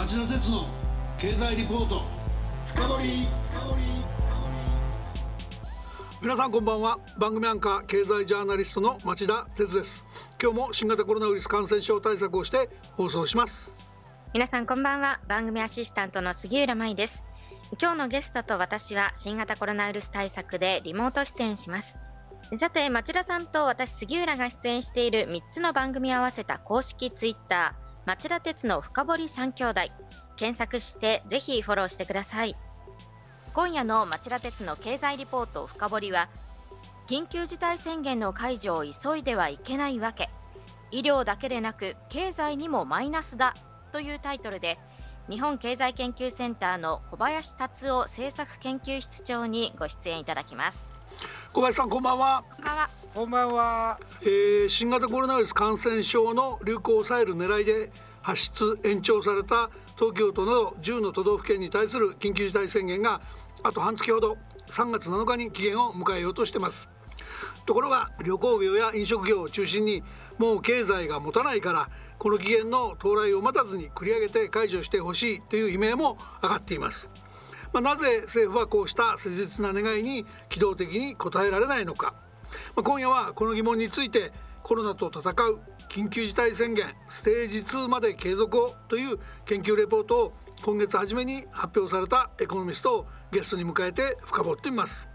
町田鉄の経済リポート。深掘皆さんこんばんは。番組アンカー経済ジャーナリストの町田鉄です。今日も新型コロナウイルス感染症対策をして放送します。皆さんこんばんは。番組アシスタントの杉浦舞です。今日のゲストと私は新型コロナウイルス対策でリモート出演します。さて町田さんと私杉浦が出演している3つの番組を合わせた公式ツイッター。町田鉄の深堀三兄弟。検索してぜひフォローしてください。今夜の町田鉄の経済リポート深堀は緊急事態宣言の解除を急いではいけないわけ。医療だけでなく経済にもマイナスだというタイトルで日本経済研究センターの小林達夫政策研究室長にご出演いただきます。小林さんこんばんは。こんばんは。えー、新型コロナウイルス感染症の流行を抑える狙いで発出延長された東京都など10の都道府県に対する緊急事態宣言があと半月ほど3月7日に期限を迎えようとしてます。ところが旅行業や飲食業を中心にもう経済が持たないからこの期限の到来を待たずに繰り上げて解除してほしいという悲鳴も上がっていますまあ、なぜ政府はこうした切実な願いに機動的に応えられないのか、まあ、今夜はこの疑問についてコロナと戦う緊急事態宣言ステージ2まで継続をという研究レポートを今月初めに発表されたエコノミストをゲストに迎えて深掘ってみます。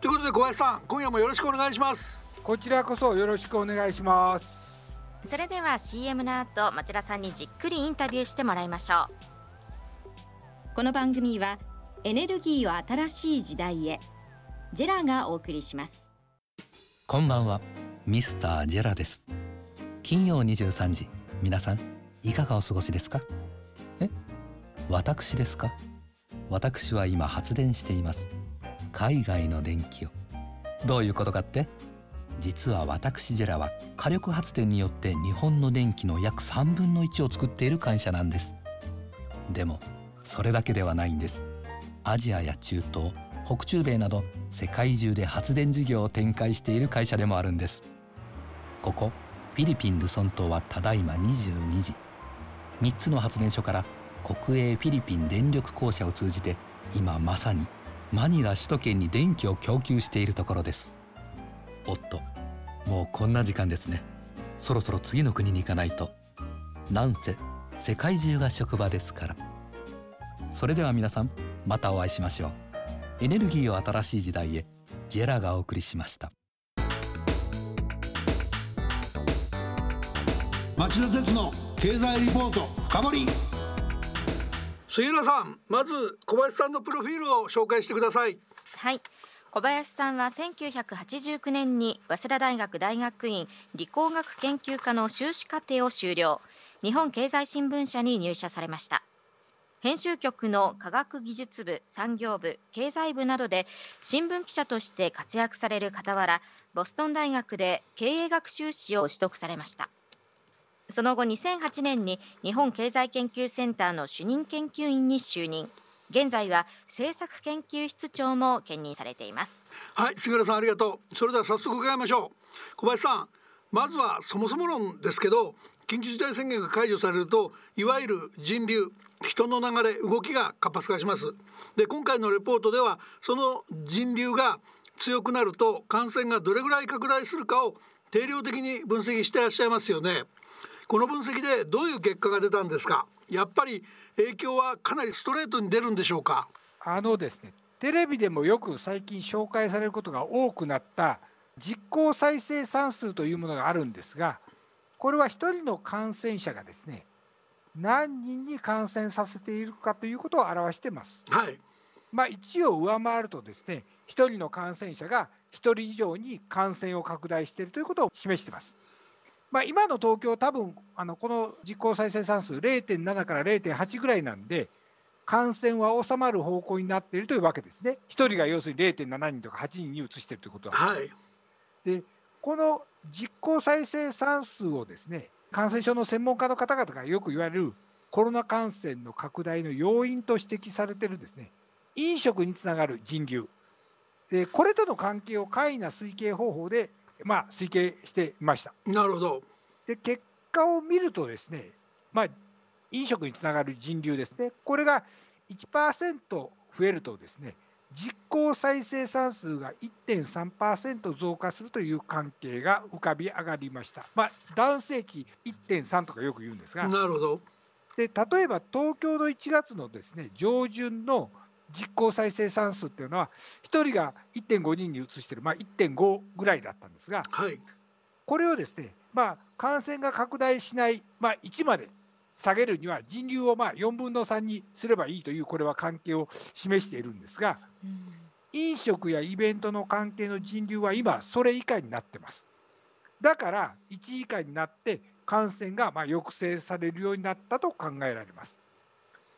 ということで小林さん今夜もよろしくお願いします。こちらこそよろしくお願いします。それでは CM の後町田さんにじっくりインタビューしてもらいましょう。この番組はエネルギーを新しい時代へ。ジェラがお送りします。こんばんは。ミスタージェラです。金曜23時。皆さんいかがお過ごしですか？え？私ですか？私は今発電しています。海外の電気を。どういうことかって？実は私ジェラは火力発電によって日本の電気の約3分の1を作っている会社なんです。でもそれだけではないんです。アジアや中東北中米など世界中で発電事業を展開している会社でもあるんです。ここフィリピン・ルソン島はただいま22時3つの発電所から国営フィリピン電力公社を通じて今まさにマニラ首都圏に電気を供給しているところです。おっともうこんな時間ですね。そろそろ次の国に行かないと。なんせ世界中が職場ですから。それでは皆さんまたお会いしましょう。エネルギーを新しい時代へジェラがお送りしました。町田鉄の経済リポート深掘杉浦さんまず小林さんのプロフィールを紹介してください。はい。小林さんは1989年に早稲田大学大学院理工学研究科の修士課程を修了。日本経済新聞社に入社されました編集局の科学技術部産業部経済部などで新聞記者として活躍される傍らボストン大学で経営学修士を取得されました。その後2008年に日本経済研究センターの主任研究員に就任。現在は政策研究室長も兼任されています。はい杉浦さんありがとう。それでは早速伺いましょう。小林さんまずはそもそも論ですけど緊急事態宣言が解除されるといわゆる人流人の流れ動きが活発化します。で今回のレポートではその人流が強くなると感染がどれぐらい拡大するかを定量的に分析してらっしゃいますよね。この分析でどういう結果が出たんですか？やっぱり影響はかなりストレートに出るんでしょうか？あのですねテレビでもよく最近紹介されることが多くなった実効再生産数というものがあるんですがこれは1人の感染者がですね何人に感染させているかということを表しています。はいまあ、1を上回るとですね1人の感染者が1人以上に感染を拡大しているということを示しています。まあ、今の東京多分あのこの実効再生産数0.7から0.8ぐらいなんで感染は収まる方向になっているというわけですね。1人が要するに0.7人とか8人に移しているということは。はい、でこの実効再生産数をですね感染症の専門家の方々がよく言われるコロナ感染の拡大の要因と指摘されているですね飲食につながる人流でこれとの関係を簡易な推計方法で、まあ、推計していました。なるほどで結果を見るとですね、まあ、飲食につながる人流ですねこれが1%増えるとですね実効再生産数が1.3%増加するという関係が浮かび上がりました。まあ、男性値1.3とかよく言うんですが。なるほど。で例えば東京の1月のですね上旬の実効再生産数っていうのは1人が1.5人に移してる、まあ、1.5ぐらいだったんですが、はい、これをですね、まあ、感染が拡大しない、まあ、1まで下げるには人流をまあ4分の3にすればいいというこれは関係を示しているんですが、うん、飲食やイベントの関係の人流は今それ以下になってます。だから1以下になって感染がま抑制されるようになったと考えられます。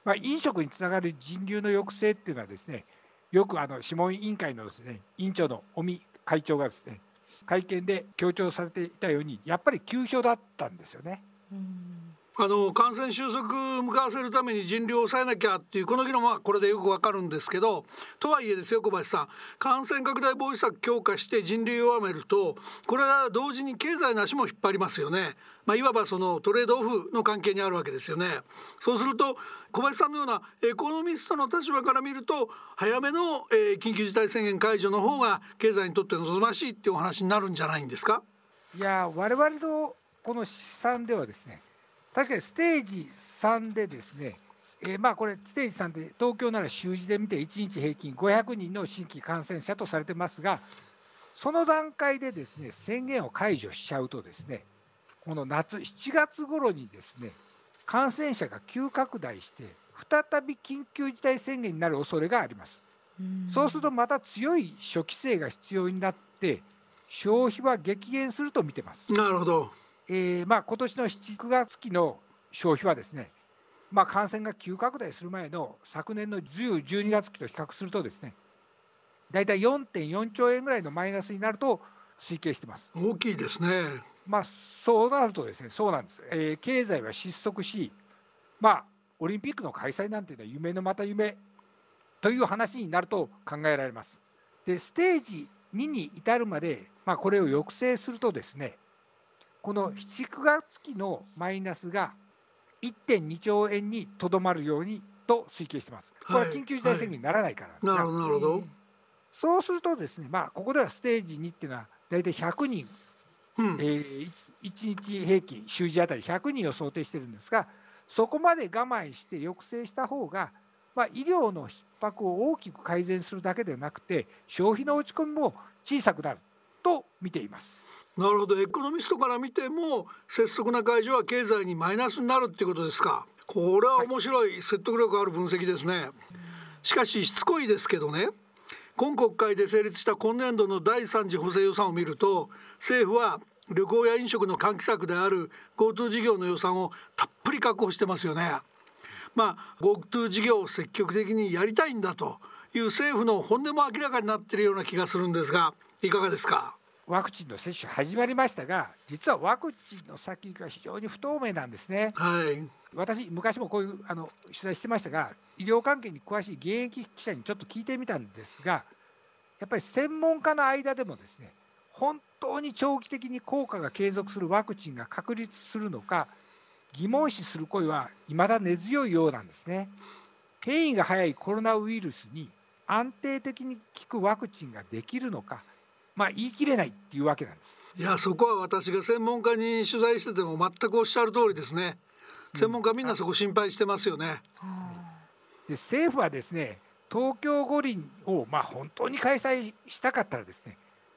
まあ、飲食につながる人流の抑制っていうのはですねよくあの諮問委員会のですね委員長の尾身会長がですね会見で強調されていたようにやっぱり急所だったんですよね。あの感染収束向かわせるために人流を抑えなきゃっていうこの議論はこれでよくわかるんですけどとはいえですよ小林さん感染拡大防止策強化して人流を弱めるとこれは同時に経済の足も引っ張りますよね。まあ、いわばそのトレードオフの関係にあるわけですよね。そうすると小林さんのようなエコノミストの立場から見ると早めの、えー、緊急事態宣言解除の方が経済にとって望ましいっていうお話になるんじゃないんですか？いや我々のこの試算ではですね確かにステージ3でですねえー、まあこれステージ3で東京なら週次で見て1日平均500人の新規感染者とされてますがその段階でですね宣言を解除しちゃうとですねこの夏7月頃にですね感染者が急拡大して再び緊急事態宣言になる恐れがあります。そうするとまた強い初期性が必要になって消費は激減すると見てます。なるほど。えー、まあ今年の7、9月期の消費はですね、まあ、感染が急拡大する前の昨年の10、12月期と比較するとですね、大体4.4兆円ぐらいのマイナスになると推計してます。大きいですね。まあ、そうなるとですねそうなんです、えー、経済は失速し、まあ、オリンピックの開催なんていうのは夢のまた夢という話になると考えられます。でステージ2に至るまで、まあ、これを抑制するとですねこの7、9月期のマイナスが1.2兆円にとどまるようにと推計してます。これは緊急事態宣言にならないから、はいはい、なるほど。そうするとですね、まあ、ここではステージ2っていうのは大体100人。うん、えー、1日平均週次あたり100人を想定してるんですがそこまで我慢して抑制した方が、まあ、医療の逼迫を大きく改善するだけではなくて消費の落ち込みも小さくなると見ています。なるほどエコノミストから見ても拙速な解除は経済にマイナスになるっていうことですかこれは面白い、説得力ある分析ですねしかししつこいですけどね今国会で成立した今年度の第3次補正予算を見ると政府は旅行や飲食の喚起策である GoTo 事業の予算をたっぷり確保してますよね。まあ GoTo 事業を積極的にやりたいんだという政府の本音も明らかになっているような気がするんですがいかがですか？ワクチンの接種始まりましたが実はワクチンの先が非常に不透明なんですね。はい、私昔もこういうあの取材してましたが医療関係に詳しい現役記者にちょっと聞いてみたんですがやっぱり専門家の間でもですね本当に長期的に効果が継続するワクチンが確立するのか疑問視する声は未だ根強いようなんですね。変異が早いコロナウイルスに安定的に効くワクチンができるのか、まあ、言い切れないっていうわけなんです。いやそこは私が専門家に取材してても全くおっしゃる通りですね。専門家みんなそこ心配してますよね。で政府はですね東京五輪をまあ本当に開催したかったらですね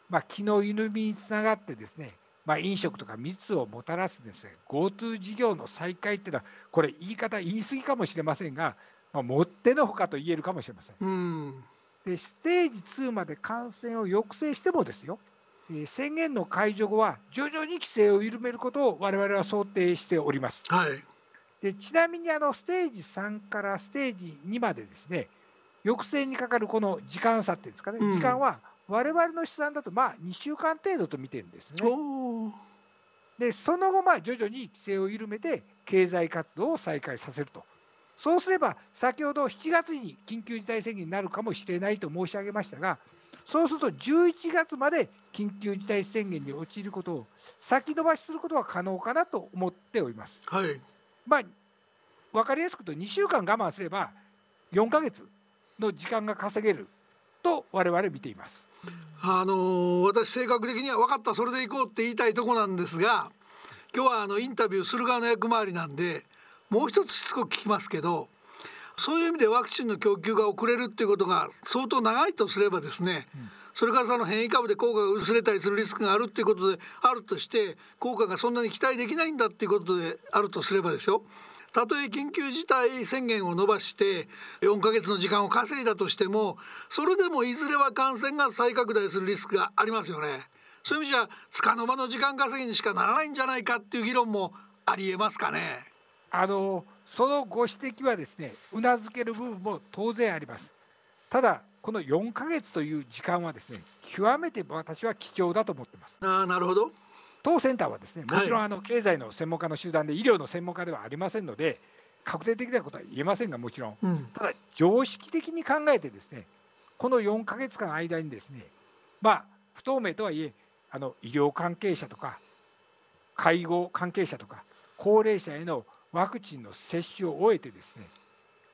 まあ、気の緩みにつながってですね、まあ、飲食とか密をもたらすですね GoTo 事業の再開っていうのはこれ言い方言い過ぎかもしれませんが、まあ、もってのほかと言えるかもしれません。うん、でステージ2まで感染を抑制してもですよ宣言の解除後は徐々に規制を緩めることを我々は想定しております。はい、でちなみにあのステージ3からステージ2までですね抑制にかかるこの時間差っていうんですかね、うん、時間は我々の試算だとまあ2週間程度と見てるんですね。でその後まあ徐々に規制を緩めて経済活動を再開させると。そうすれば先ほど7月に緊急事態宣言になるかもしれないと申し上げましたがそうすると11月まで緊急事態宣言に陥ることを先延ばしすることは可能かなと思っております。はい、まあ分かりやすく言うと2週間我慢すれば4ヶ月の時間が稼げると我々見ています。あの私性格的には分かったそれでいこうって言いたいとこなんですが今日はあのインタビューする側の役回りなんでもう一つしつこく聞きますけどそういう意味でワクチンの供給が遅れるっていうことが相当長いとすればですね、それからその変異株で効果が薄れたりするリスクがあるっていうことであるとして効果がそんなに期待できないんだっていうことであるとすればですよ。たとえ緊急事態宣言を延ばして4ヶ月の時間を稼いだとしてもそれでもいずれは感染が再拡大するリスクがありますよね。そういう意味じゃ束の間の時間稼ぎにしかならないんじゃないかっていう議論もありえますかね。あのそのご指摘はですねうなずける部分も当然あります。ただこの4ヶ月という時間はですね極めて私は貴重だと思ってます。ああなるほど。当センターはですねもちろんはいあの経済の専門家の集団で医療の専門家ではありませんので確定的なことは言えませんがもちろん。うん。ただ常識的に考えてですねこの4ヶ月間の間にですねまあ不透明とはいえあの医療関係者とか介護関係者とか高齢者へのワクチンの接種を終えてですね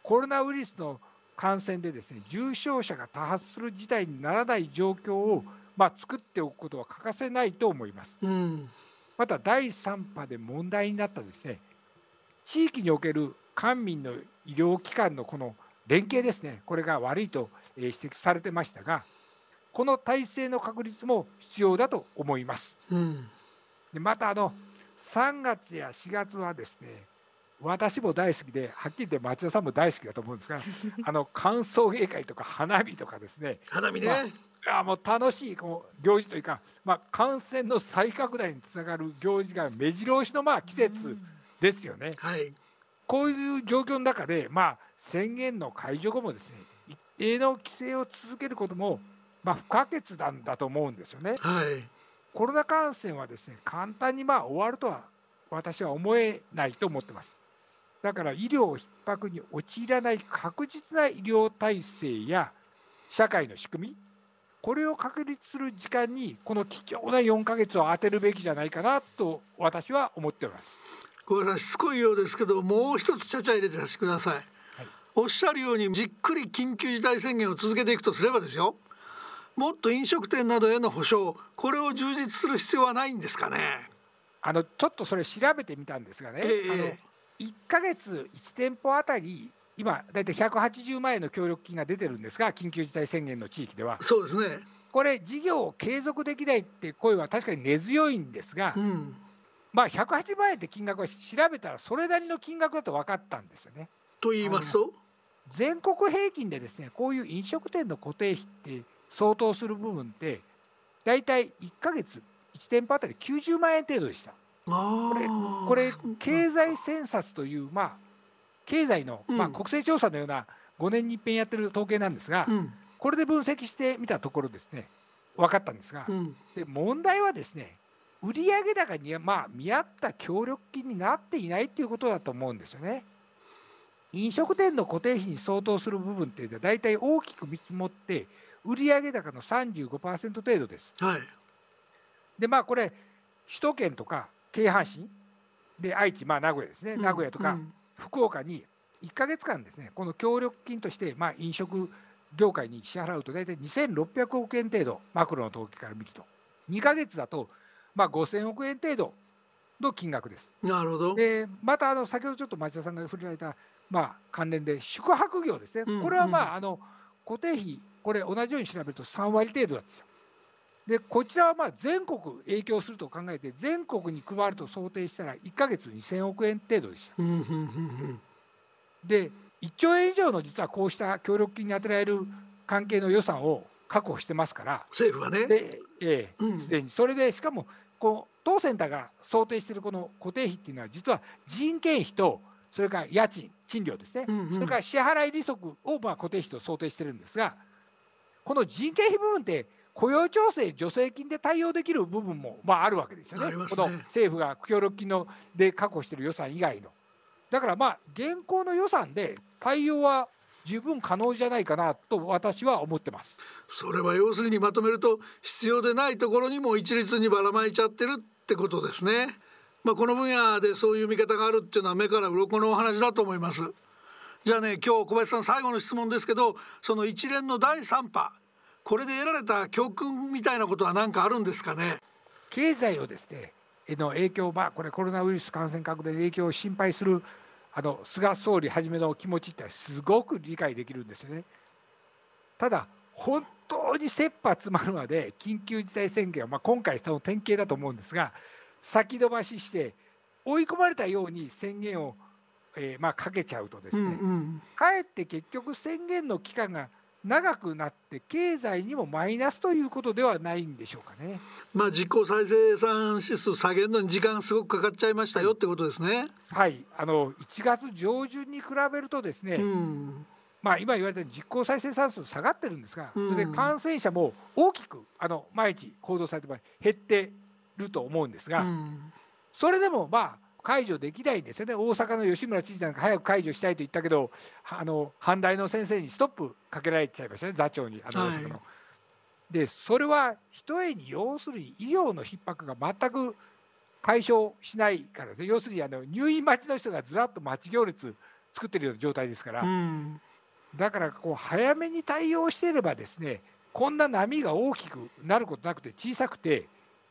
コロナウイルスの感染でですね重症者が多発する事態にならない状況を、まあ、作っておくことは欠かせないと思います。うんまた第3波で問題になったですね地域における官民の医療機関のこの連携ですねこれが悪いとえー指摘されてましたがこの体制の確立も必要だと思います。うんでまたあの3月や4月はですね私も大好きではっきり言って町田さんも大好きだと思うんですが あの歓送迎会とか花火とかですね花見ね、まああもう楽しいこう行事というか、まあ、感染の再拡大につながる行事が目白押しのまあ季節ですよね。はいこういう状況の中で、まあ、宣言の解除後もですね一定の規制を続けることも、まあ、不可欠なんだと思うんですよね。はいコロナ感染はですね簡単にまあ終わるとは私は思えないと思ってます。だから医療逼迫に陥らない確実な医療体制や社会の仕組みこれを確立する時間にこの貴重な4ヶ月を当てるべきじゃないかなと私は思っております。ごめんなさい。しつこいようですけどもう一つちゃちゃ入れてさせてください、おっしゃるようにじっくり緊急事態宣言を続けていくとすればですよ。もっと飲食店などへの保証これを充実する必要はないんですかね。あのちょっとそれ調べてみたんですがね、ええ。あの1ヶ月1店舗あたり今大体180万円の協力金が出てるんですが緊急事態宣言の地域では。そうですね。これ事業を継続できないって声は確かに根強いんですが、うん。まあ180万円って金額は調べたらそれなりの金額だと分かったんですよね。と言いますと？全国平均でですねこういう飲食店の固定費って相当する部分って大体1ヶ月1店舗あたり90万円程度でした。あこれーこれ経済センサスというまあ経済の、まあ、うん国勢調査のような5年に一遍やってる統計なんですが、うん。これで分析してみたところですね分かったんですが、うん。で問題はですね売上高にまあ見合った協力金になっていないということだと思うんですよね。飲食店の固定費に相当する部分っていうのは大体大きく見積もって売上高の35%程度です。はい。でまあこれ首都圏とか京阪神。で愛知まあ名古屋ですね、名古屋とかうん。福岡に1か月間ですねこの協力金としてまあ飲食業界に支払うと大体2600億円程度マクロの統計から見ると。2か月だとまあ5000億円程度の金額です。なるほど。でまたあの先ほどちょっと町田さんが触れられた、まあ、関連で宿泊業ですね、うんこれはまああの固定費これ同じように調べると3割程度なんですよ。でこちらはまあ全国影響すると考えて全国に配ると想定したら1か月2000億円程度でした。で1兆円以上の実はこうした協力金に充てられる関係の予算を確保してますから政府はね。で、えうん。え、すでに。それでしかもこう当センターが想定しているこの固定費っていうのは実は人件費とそれから家賃賃料ですね、うんうん。それから支払い利息をまあ固定費と想定してるんですがこの人件費部分って雇用調整助成金で対応できる部分もまああるわけですよねねこの政府が協力金ので確保している予算以外の。だからまあ現行の予算で対応は十分可能じゃないかなと私は思ってます。それは要するにまとめると必要でないところにも一律にばらまいちゃってるってことですねまあ、この分野でそういう見方があるっていうのは目から鱗のお話だと思いますじゃあね今日小林さん最後の質問ですけどその一連の第3波これで得られた教訓みたいなことは何かあるんですかね？経済をですねの影響まあこれコロナウイルス感染拡大の影響を心配するあの菅総理はじめの気持ちってすごく理解できるんですよね。ただ本当に切羽詰まるまで緊急事態宣言は、まあ、今回その典型だと思うんですが先延ばしして追い込まれたように宣言を、えー、まあかけちゃうとですね、うんうん、かえって結局宣言の期間が長くなって経済にもマイナスということではないんでしょうかね。まあ実効再生産指数下げるのに時間すごくかかっちゃいましたよってことですね。はい、あの1月上旬に比べるとですね、うん、まあ今言われたように実効再生産数下がってるんですが、それで感染者も大きくあの毎日報道されて減ってると思うんですが、うん、それでもまあ解除できないんですよね。大阪の吉村知事なんか早く解除したいと言ったけどあの阪大の先生にストップかけられちゃいましたね。座長にあの大阪の。はい、でそれはひとえに要するに医療の逼迫が全く解消しないからですね。要するにあの入院待ちの人がずらっと待ち行列作ってるような状態ですから、うん、だからこう早めに対応していればですねこんな波が大きくなることなくて小さくて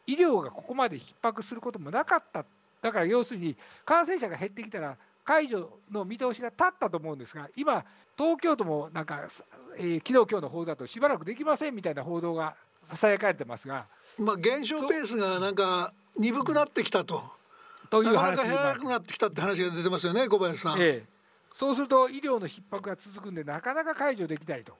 医療がここまで逼迫することもなかっただから要するに感染者が減ってきたら解除の見通しが立ったと思うんですが今東京都もなんか、えー、昨日今日の報道だとしばらくできませんみたいな報道がささやかれてますが、まあ、減少ペースがなんか鈍くなってきたと。という話なかなか減らなくなってきたって話が出てますよね小林さん。ええ、そうすると医療の逼迫が続くんでなかなか解除できないと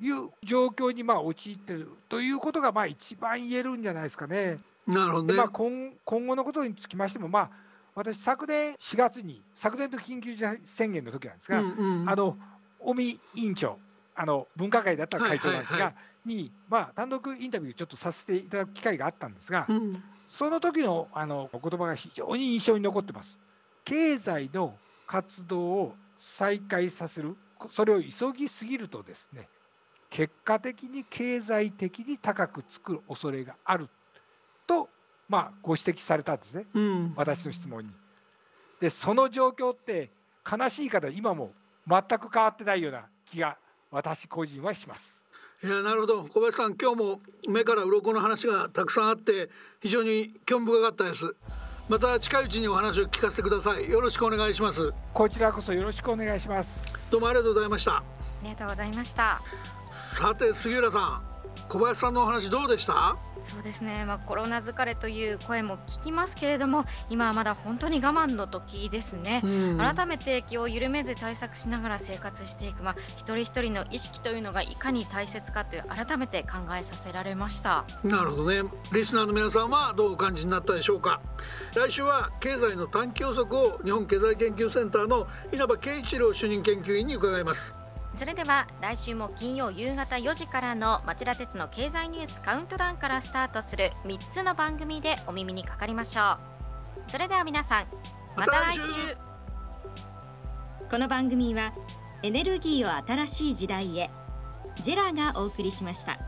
いう状況にまあ陥ってるということがまあ一番言えるんじゃないですかね。なるほど、ね、まあ今今後のことにつきましてもまあ私昨年4月に昨年の緊急事態宣言の時なんですが、うんうん、あの尾身委員長あの分科会だった会長なんですが、はいはいはい、に、まあ、単独インタビューちょっとさせていただく機会があったんですが、うん、その時のあのお言葉が非常に印象に残ってます。経済の活動を再開させるそれを急ぎすぎるとですね結果的に経済的に高くつく恐れがあると、まあ、ご指摘されたんですね、うん、私の質問に。でその状況って悲しい方今も全く変わってないような気が私個人はします。いやなるほど。小林さん今日も目から鱗の話がたくさんあって非常に興味深かったです。また近いうちにお話を聞かせてください。よろしくお願いします。こちらこそよろしくお願いします。どうもありがとうございました。ありがとうございました。さて杉浦さん小林さんのお話どうでした？そうですね、まあ、コロナ疲れという声も聞きますけれども今はまだ本当に我慢の時ですね、うん、改めて気を緩めず対策しながら生活していく、まあ、一人一人の意識というのがいかに大切かという改めて考えさせられました。なるほどね。リスナーの皆さんはどうお感じになったでしょうか。来週は経済の短期予測を日本経済研究センターの稲葉圭一郎主任研究員に伺いますそれでは来週も金曜夕方4時からの町田鉄の経済ニュースカウントダウンからスタートする3つの番組でお耳にかかりましょう。それでは皆さんまた来週。この番組はエネルギーを新しい時代へ。ジェラがお送りしました。